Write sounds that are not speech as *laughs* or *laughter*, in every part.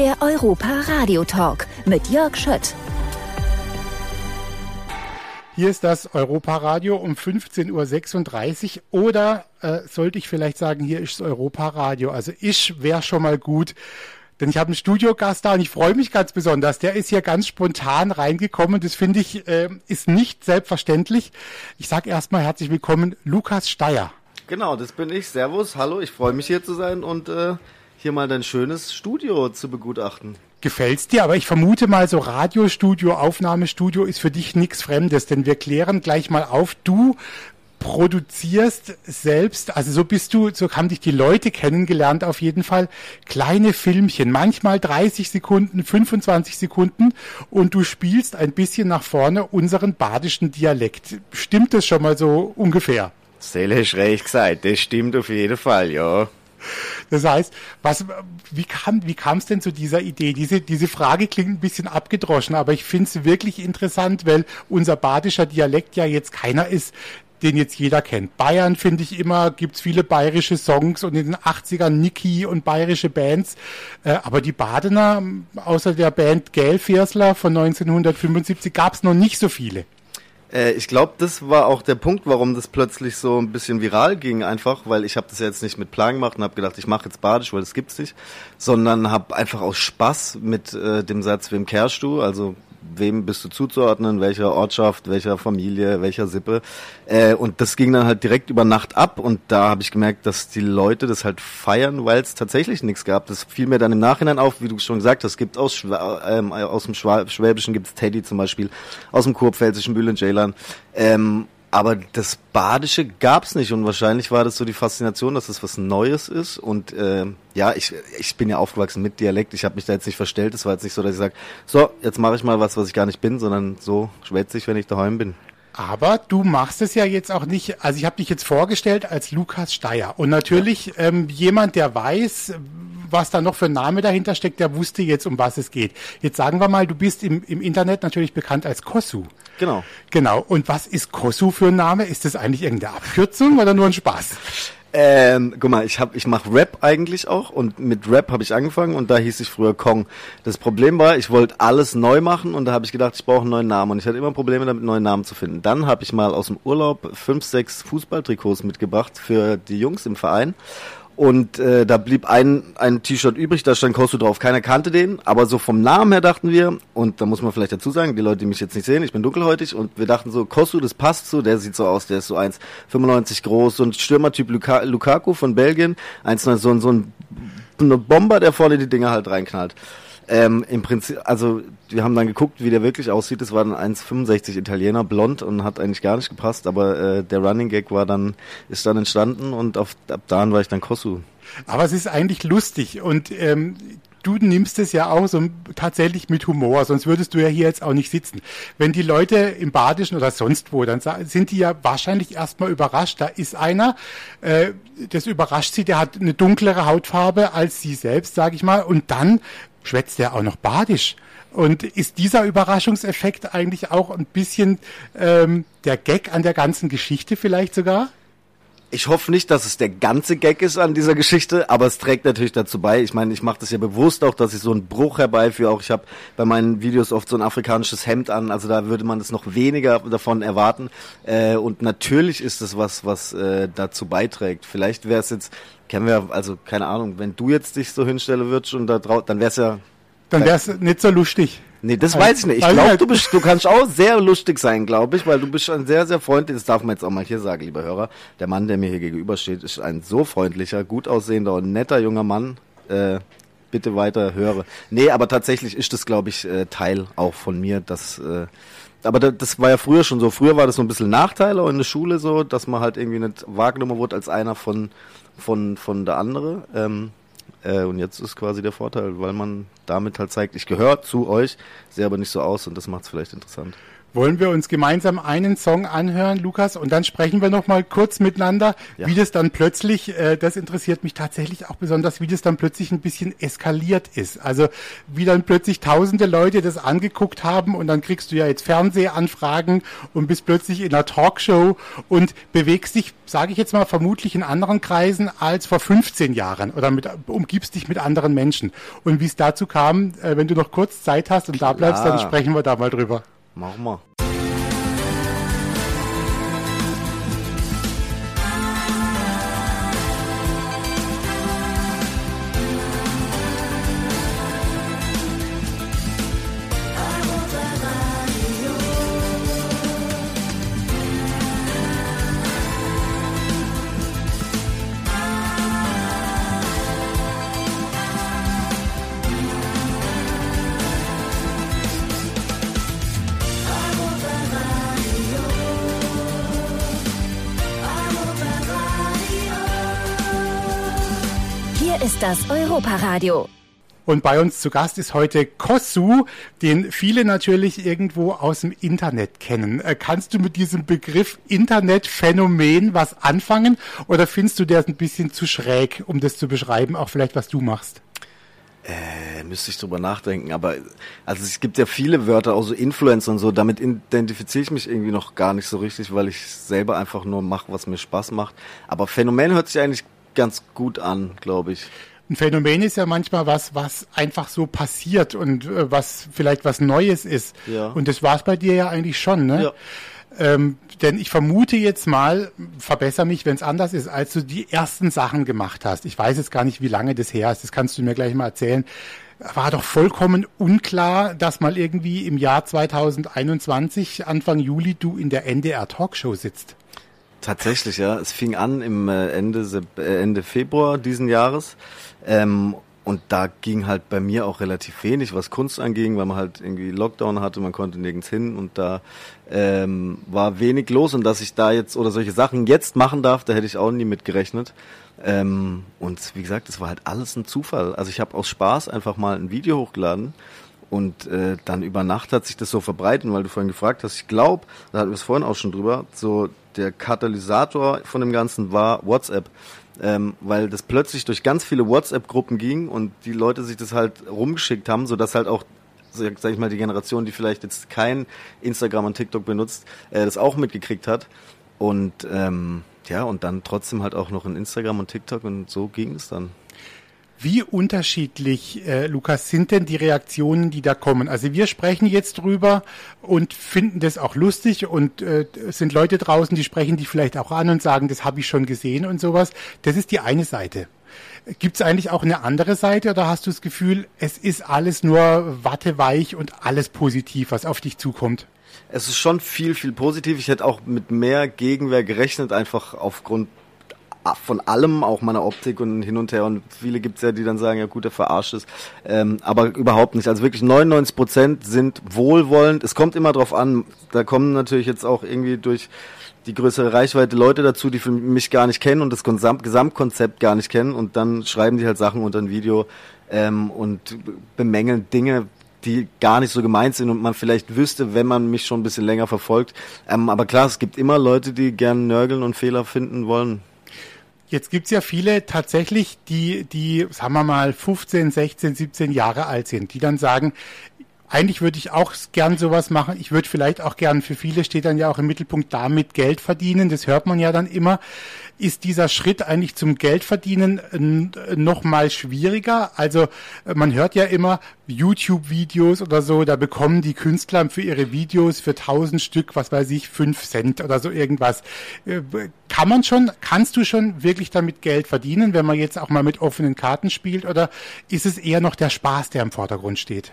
Der Europa Radio Talk mit Jörg Schött. Hier ist das Europa-Radio um 15.36 Uhr oder äh, sollte ich vielleicht sagen, hier ist das Europa-Radio. Also ich wäre schon mal gut, denn ich habe einen Studiogast da und ich freue mich ganz besonders. Der ist hier ganz spontan reingekommen. Das finde ich äh, ist nicht selbstverständlich. Ich sage erstmal herzlich willkommen, Lukas Steyer. Genau, das bin ich. Servus, hallo, ich freue mich hier zu sein und äh, hier mal dein schönes Studio zu begutachten gefällt's dir, aber ich vermute mal, so Radiostudio, Aufnahmestudio ist für dich nichts Fremdes, denn wir klären gleich mal auf, du produzierst selbst, also so bist du, so haben dich die Leute kennengelernt auf jeden Fall, kleine Filmchen, manchmal 30 Sekunden, 25 Sekunden und du spielst ein bisschen nach vorne unseren badischen Dialekt. Stimmt das schon mal so ungefähr? Seelisch recht gesagt, das stimmt auf jeden Fall, ja. Das heißt, was, wie kam, wie kam es denn zu dieser Idee? Diese, diese Frage klingt ein bisschen abgedroschen, aber ich finde es wirklich interessant, weil unser badischer Dialekt ja jetzt keiner ist, den jetzt jeder kennt. Bayern finde ich immer, gibt's viele bayerische Songs und in den 80ern Niki und bayerische Bands. Äh, aber die Badener, außer der Band Gelfiersler von 1975, gab's noch nicht so viele. Äh, ich glaube, das war auch der Punkt, warum das plötzlich so ein bisschen viral ging, einfach, weil ich habe das jetzt nicht mit Plan gemacht und habe gedacht, ich mache jetzt Badisch, weil das gibt's nicht, sondern habe einfach aus Spaß mit äh, dem Satz, wem kehrst du, also wem bist du zuzuordnen, welcher Ortschaft, welcher Familie, welcher Sippe. Äh, und das ging dann halt direkt über Nacht ab und da habe ich gemerkt, dass die Leute das halt feiern, weil es tatsächlich nichts gab. Das fiel mir dann im Nachhinein auf, wie du schon gesagt hast, gibt aus, ähm, aus dem Schwäbischen gibt's Teddy zum Beispiel, aus dem Kurpfälzischen Bülent Ceylan. Ähm, aber das Badische gab's nicht und wahrscheinlich war das so die Faszination, dass es was Neues ist. Und äh, ja, ich, ich bin ja aufgewachsen mit Dialekt. Ich habe mich da jetzt nicht verstellt. Es war jetzt nicht so, dass ich sage, so, jetzt mache ich mal was, was ich gar nicht bin, sondern so schwätze ich, wenn ich daheim bin. Aber du machst es ja jetzt auch nicht, also ich habe dich jetzt vorgestellt als Lukas Steyer. Und natürlich ja. ähm, jemand, der weiß, was da noch für ein Name dahinter steckt, der wusste jetzt, um was es geht. Jetzt sagen wir mal, du bist im, im Internet natürlich bekannt als Kosu. Genau. Genau. Und was ist Kosu für ein Name? Ist das eigentlich irgendeine Abkürzung oder nur ein Spaß? Ähm, guck mal, ich hab, ich mache Rap eigentlich auch und mit Rap habe ich angefangen und da hieß ich früher Kong. Das Problem war, ich wollte alles neu machen und da habe ich gedacht, ich brauche einen neuen Namen und ich hatte immer Probleme damit, einen neuen Namen zu finden. Dann habe ich mal aus dem Urlaub fünf, sechs Fußballtrikots mitgebracht für die Jungs im Verein und äh, da blieb ein, ein T-Shirt übrig, da stand Kosu drauf. Keiner kannte den, aber so vom Namen her dachten wir, und da muss man vielleicht dazu sagen, die Leute, die mich jetzt nicht sehen, ich bin dunkelhäutig, und wir dachten so, Kosu, das passt so, der sieht so aus, der ist so 1,95 groß, so ein Stürmertyp Luka Lukaku von Belgien, 1, so, so ein, ein Bomber, der vorne die Dinger halt reinknallt. Ähm, Im Prinzip, also wir haben dann geguckt, wie der wirklich aussieht. Es war dann 1,65 Italiener, blond und hat eigentlich gar nicht gepasst, aber äh, der Running Gag war dann, ist dann entstanden und auf, ab da war ich dann Kosu. Aber es ist eigentlich lustig und ähm, du nimmst es ja auch so tatsächlich mit Humor, sonst würdest du ja hier jetzt auch nicht sitzen. Wenn die Leute im Badischen oder sonst wo, dann sind die ja wahrscheinlich erstmal überrascht. Da ist einer, äh, das überrascht sie, der hat eine dunklere Hautfarbe als sie selbst, sage ich mal, und dann schwätzt er auch noch Badisch. Und ist dieser Überraschungseffekt eigentlich auch ein bisschen ähm, der Gag an der ganzen Geschichte vielleicht sogar? Ich hoffe nicht, dass es der ganze Gag ist an dieser Geschichte, aber es trägt natürlich dazu bei. Ich meine, ich mache das ja bewusst auch, dass ich so einen Bruch herbeiführe. Auch ich habe bei meinen Videos oft so ein afrikanisches Hemd an, also da würde man es noch weniger davon erwarten. Äh, und natürlich ist es was, was äh, dazu beiträgt. Vielleicht wäre es jetzt, kennen wir, also keine Ahnung, wenn du jetzt dich so hinstellen würdest und da drauf, dann wäre es ja dann wäre es nicht so lustig. Nee, das also, weiß ich nicht. Ich glaube, du bist, du kannst auch sehr lustig sein, glaube ich, weil du bist ein sehr, sehr freundlich. Das darf man jetzt auch mal hier sagen, lieber Hörer. Der Mann, der mir hier gegenübersteht, ist ein so freundlicher, gut aussehender und netter junger Mann. Äh, bitte weiter höre. Nee, aber tatsächlich ist das, glaube ich, äh, Teil auch von mir, dass, äh, aber das war ja früher schon so. Früher war das so ein bisschen Nachteil auch in der Schule so, dass man halt irgendwie nicht wahrgenommen wurde als einer von, von, von der andere. Ähm, äh, und jetzt ist quasi der Vorteil, weil man damit halt zeigt, ich gehöre zu euch, sehe aber nicht so aus und das macht es vielleicht interessant. Wollen wir uns gemeinsam einen Song anhören, Lukas, und dann sprechen wir noch mal kurz miteinander, ja. wie das dann plötzlich, äh, das interessiert mich tatsächlich auch besonders, wie das dann plötzlich ein bisschen eskaliert ist. Also wie dann plötzlich tausende Leute das angeguckt haben und dann kriegst du ja jetzt Fernsehanfragen und bist plötzlich in einer Talkshow und bewegst dich, sage ich jetzt mal, vermutlich in anderen Kreisen als vor 15 Jahren oder mit, umgibst dich mit anderen Menschen. Und wie es dazu kam, äh, wenn du noch kurz Zeit hast und da bleibst, dann sprechen wir da mal drüber. Machen ist das Europaradio. Und bei uns zu Gast ist heute Kossu, den viele natürlich irgendwo aus dem Internet kennen. Äh, kannst du mit diesem Begriff Internetphänomen was anfangen oder findest du der ein bisschen zu schräg, um das zu beschreiben, auch vielleicht was du machst? Äh, müsste ich drüber nachdenken, aber also es gibt ja viele Wörter, auch so Influencer und so, damit identifiziere ich mich irgendwie noch gar nicht so richtig, weil ich selber einfach nur mache, was mir Spaß macht. Aber Phänomen hört sich eigentlich ganz gut an, glaube ich. Ein Phänomen ist ja manchmal was, was einfach so passiert und äh, was vielleicht was Neues ist. Ja. Und das war es bei dir ja eigentlich schon, ne? Ja. Ähm, denn ich vermute jetzt mal, verbessere mich, wenn es anders ist, als du die ersten Sachen gemacht hast. Ich weiß jetzt gar nicht, wie lange das her ist. Das kannst du mir gleich mal erzählen. War doch vollkommen unklar, dass mal irgendwie im Jahr 2021, Anfang Juli, du in der NDR Talkshow sitzt. Tatsächlich, ja. Es fing an im äh, Ende, äh, Ende Februar diesen Jahres. Ähm, und da ging halt bei mir auch relativ wenig, was Kunst anging, weil man halt irgendwie Lockdown hatte, man konnte nirgends hin und da ähm, war wenig los und dass ich da jetzt oder solche Sachen jetzt machen darf, da hätte ich auch nie mit gerechnet. Ähm, und wie gesagt, es war halt alles ein Zufall. Also ich habe aus Spaß einfach mal ein Video hochgeladen und äh, dann über Nacht hat sich das so verbreitet, weil du vorhin gefragt hast. Ich glaube, da hatten wir es vorhin auch schon drüber, so der Katalysator von dem Ganzen war WhatsApp. Ähm, weil das plötzlich durch ganz viele WhatsApp-Gruppen ging und die Leute sich das halt rumgeschickt haben, sodass halt auch sag ich mal, die Generation, die vielleicht jetzt kein Instagram und TikTok benutzt, äh, das auch mitgekriegt hat. Und ähm, ja, und dann trotzdem halt auch noch in Instagram und TikTok und so ging es dann. Wie unterschiedlich, äh, Lukas, sind denn die Reaktionen, die da kommen? Also wir sprechen jetzt drüber und finden das auch lustig und äh, sind Leute draußen, die sprechen dich vielleicht auch an und sagen, das habe ich schon gesehen und sowas. Das ist die eine Seite. Gibt es eigentlich auch eine andere Seite oder hast du das Gefühl, es ist alles nur watteweich und alles positiv, was auf dich zukommt? Es ist schon viel, viel positiv. Ich hätte auch mit mehr Gegenwehr gerechnet, einfach aufgrund von allem, auch meiner Optik und hin und her. Und viele gibt's ja, die dann sagen, ja gut, der verarscht ist. Ähm, aber überhaupt nicht. Also wirklich 99 Prozent sind wohlwollend. Es kommt immer drauf an. Da kommen natürlich jetzt auch irgendwie durch die größere Reichweite Leute dazu, die mich gar nicht kennen und das Gesamtkonzept gar nicht kennen. Und dann schreiben die halt Sachen unter ein Video ähm, und bemängeln Dinge, die gar nicht so gemeint sind und man vielleicht wüsste, wenn man mich schon ein bisschen länger verfolgt. Ähm, aber klar, es gibt immer Leute, die gern nörgeln und Fehler finden wollen. Jetzt gibt's ja viele tatsächlich, die, die, sagen wir mal, 15, 16, 17 Jahre alt sind, die dann sagen, eigentlich würde ich auch gern sowas machen. Ich würde vielleicht auch gern, für viele steht dann ja auch im Mittelpunkt damit Geld verdienen. Das hört man ja dann immer. Ist dieser Schritt eigentlich zum Geldverdienen noch mal schwieriger? Also man hört ja immer YouTube-Videos oder so, da bekommen die Künstler für ihre Videos für tausend Stück, was weiß ich, fünf Cent oder so irgendwas. Äh, kann man schon, kannst du schon wirklich damit Geld verdienen, wenn man jetzt auch mal mit offenen Karten spielt oder ist es eher noch der Spaß, der im Vordergrund steht?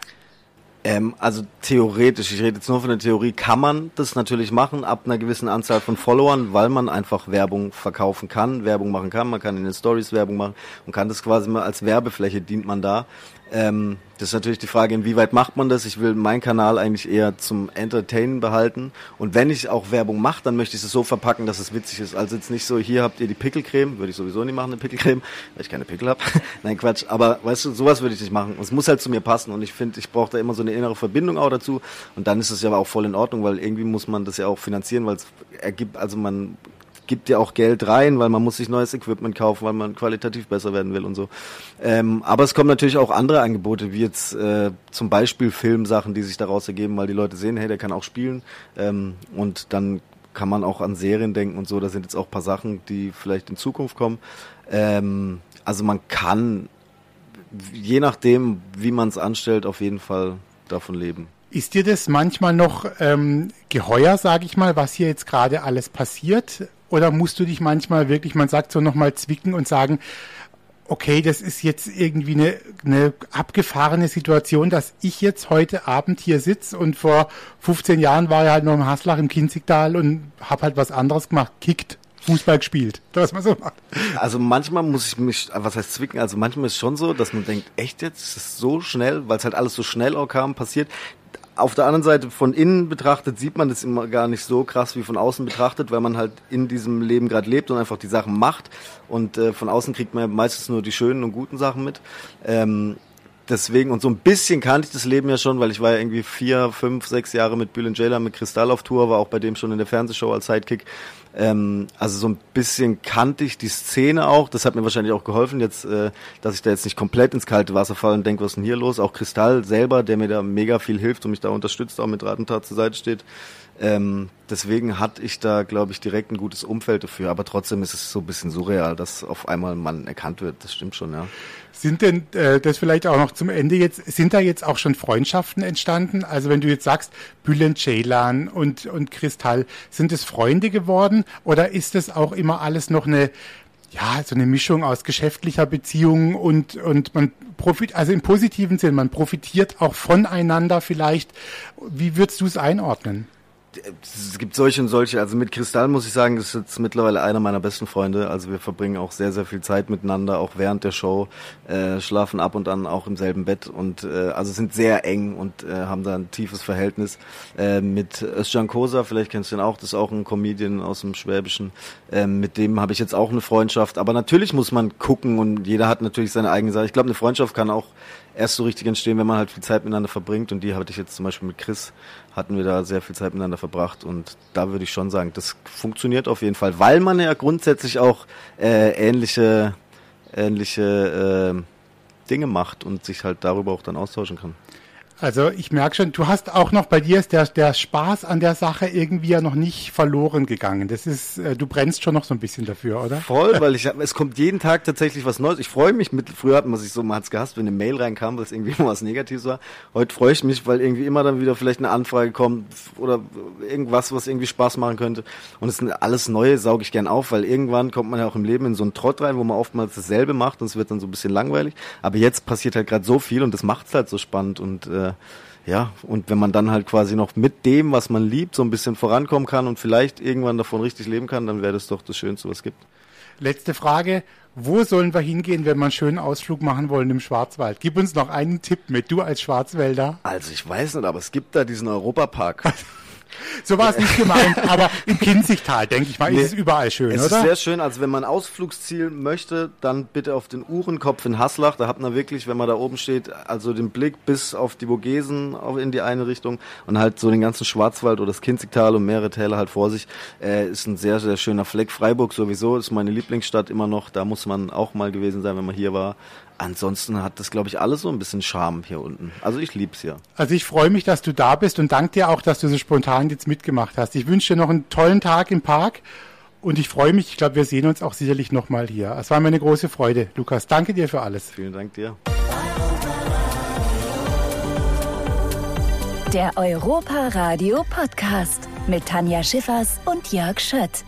Ähm, also theoretisch, ich rede jetzt nur von der Theorie, kann man das natürlich machen ab einer gewissen Anzahl von Followern, weil man einfach Werbung verkaufen kann, Werbung machen kann, man kann in den Stories Werbung machen und kann das quasi mal als Werbefläche dient man da. Ähm, das ist natürlich die Frage, inwieweit macht man das? Ich will meinen Kanal eigentlich eher zum Entertainen behalten. Und wenn ich auch Werbung mache, dann möchte ich es so verpacken, dass es witzig ist. Also jetzt nicht so, hier habt ihr die Pickelcreme, würde ich sowieso nicht machen, eine Pickelcreme, weil ich keine Pickel habe. *laughs* Nein, Quatsch. Aber weißt du, sowas würde ich nicht machen. Es muss halt zu mir passen. Und ich finde, ich brauche da immer so eine innere Verbindung auch dazu. Und dann ist es ja auch voll in Ordnung, weil irgendwie muss man das ja auch finanzieren, weil es ergibt, also man gibt ja auch Geld rein, weil man muss sich neues Equipment kaufen, weil man qualitativ besser werden will und so. Ähm, aber es kommen natürlich auch andere Angebote, wie jetzt äh, zum Beispiel Filmsachen, die sich daraus ergeben, weil die Leute sehen, hey, der kann auch spielen. Ähm, und dann kann man auch an Serien denken und so. Da sind jetzt auch paar Sachen, die vielleicht in Zukunft kommen. Ähm, also man kann, je nachdem, wie man es anstellt, auf jeden Fall davon leben. Ist dir das manchmal noch ähm, geheuer, sage ich mal, was hier jetzt gerade alles passiert? Oder musst du dich manchmal wirklich, man sagt so nochmal zwicken und sagen, okay, das ist jetzt irgendwie eine, eine abgefahrene Situation, dass ich jetzt heute Abend hier sitze und vor 15 Jahren war ich halt noch im Haslach im Kinzigtal und habe halt was anderes gemacht, kickt. Fußball gespielt, *laughs* was man so macht. Also manchmal muss ich mich, was heißt zwicken, also manchmal ist schon so, dass man denkt, echt jetzt, ist es so schnell, weil es halt alles so schnell auch kam, passiert auf der anderen Seite von innen betrachtet sieht man das immer gar nicht so krass wie von außen betrachtet, weil man halt in diesem Leben gerade lebt und einfach die Sachen macht. Und äh, von außen kriegt man meistens nur die schönen und guten Sachen mit. Ähm, deswegen, und so ein bisschen kannte ich das Leben ja schon, weil ich war ja irgendwie vier, fünf, sechs Jahre mit Bülent Jailer mit Kristall auf Tour, war auch bei dem schon in der Fernsehshow als Sidekick. Ähm, also so ein bisschen kannte ich die Szene auch. Das hat mir wahrscheinlich auch geholfen, jetzt, äh, dass ich da jetzt nicht komplett ins kalte Wasser falle und denke, was ist denn hier los? Auch Kristall selber, der mir da mega viel hilft und mich da unterstützt, auch mit Ratentat zur Seite steht. Ähm, deswegen hatte ich da, glaube ich, direkt ein gutes Umfeld dafür. Aber trotzdem ist es so ein bisschen surreal, dass auf einmal man erkannt wird. Das stimmt schon, ja. Sind denn äh, das vielleicht auch noch zum Ende jetzt, sind da jetzt auch schon Freundschaften entstanden? Also wenn du jetzt sagst, Bülent Ceylan und, und Kristall, sind es Freunde geworden oder ist es auch immer alles noch eine, ja, so eine Mischung aus geschäftlicher Beziehung und, und man profit, also im positiven Sinn, man profitiert auch voneinander vielleicht. Wie würdest du es einordnen? Es gibt solche und solche. Also mit Kristall muss ich sagen, das ist jetzt mittlerweile einer meiner besten Freunde. Also wir verbringen auch sehr, sehr viel Zeit miteinander, auch während der Show, äh, schlafen ab und an auch im selben Bett und äh, also sind sehr eng und äh, haben da ein tiefes Verhältnis. Äh, mit Özcan Kosa, vielleicht kennst du ihn auch, das ist auch ein Comedian aus dem Schwäbischen. Äh, mit dem habe ich jetzt auch eine Freundschaft. Aber natürlich muss man gucken und jeder hat natürlich seine eigene Sache. Ich glaube, eine Freundschaft kann auch erst so richtig entstehen, wenn man halt viel Zeit miteinander verbringt. Und die hatte ich jetzt zum Beispiel mit Chris, hatten wir da sehr viel Zeit miteinander verbracht. Und da würde ich schon sagen, das funktioniert auf jeden Fall, weil man ja grundsätzlich auch äh, ähnliche, ähnliche äh, Dinge macht und sich halt darüber auch dann austauschen kann. Also ich merke schon, du hast auch noch bei dir ist der, der Spaß an der Sache irgendwie ja noch nicht verloren gegangen. Das ist, äh, du brennst schon noch so ein bisschen dafür, oder? Voll, *laughs* weil ich es kommt jeden Tag tatsächlich was Neues. Ich freue mich mit, früher hat man sich so, man hat's gehasst, wenn eine Mail reinkam, weil es irgendwie *laughs* immer was Negatives war. Heute freue ich mich, weil irgendwie immer dann wieder vielleicht eine Anfrage kommt oder irgendwas, was irgendwie Spaß machen könnte. Und es ist alles Neue, sauge ich gern auf, weil irgendwann kommt man ja auch im Leben in so einen Trott rein, wo man oftmals dasselbe macht und es wird dann so ein bisschen langweilig. Aber jetzt passiert halt gerade so viel und das macht's halt so spannend und äh, äh, ja, und wenn man dann halt quasi noch mit dem, was man liebt, so ein bisschen vorankommen kann und vielleicht irgendwann davon richtig leben kann, dann wäre das doch das Schönste, was es gibt. Letzte Frage. Wo sollen wir hingehen, wenn wir einen schönen Ausflug machen wollen im Schwarzwald? Gib uns noch einen Tipp mit, du als Schwarzwälder. Also ich weiß nicht, aber es gibt da diesen Europapark. *laughs* So war es nicht gemeint, *laughs* aber im Kinzigtal, denke ich mal, nee, ist es überall schön, es oder? Es ist sehr schön. Also wenn man Ausflugsziel möchte, dann bitte auf den Uhrenkopf in Haslach. Da hat man wirklich, wenn man da oben steht, also den Blick bis auf die Vogesen in die eine Richtung und halt so den ganzen Schwarzwald oder das Kinzigtal und mehrere Täler halt vor sich. Äh, ist ein sehr, sehr schöner Fleck. Freiburg sowieso ist meine Lieblingsstadt immer noch. Da muss man auch mal gewesen sein, wenn man hier war ansonsten hat das, glaube ich, alles so ein bisschen Charme hier unten. Also ich lieb's hier. Also ich freue mich, dass du da bist und danke dir auch, dass du so spontan jetzt mitgemacht hast. Ich wünsche dir noch einen tollen Tag im Park und ich freue mich. Ich glaube, wir sehen uns auch sicherlich nochmal hier. Es war mir eine große Freude, Lukas. Danke dir für alles. Vielen Dank dir. Der Europa Radio Podcast mit Tanja Schiffers und Jörg Schött.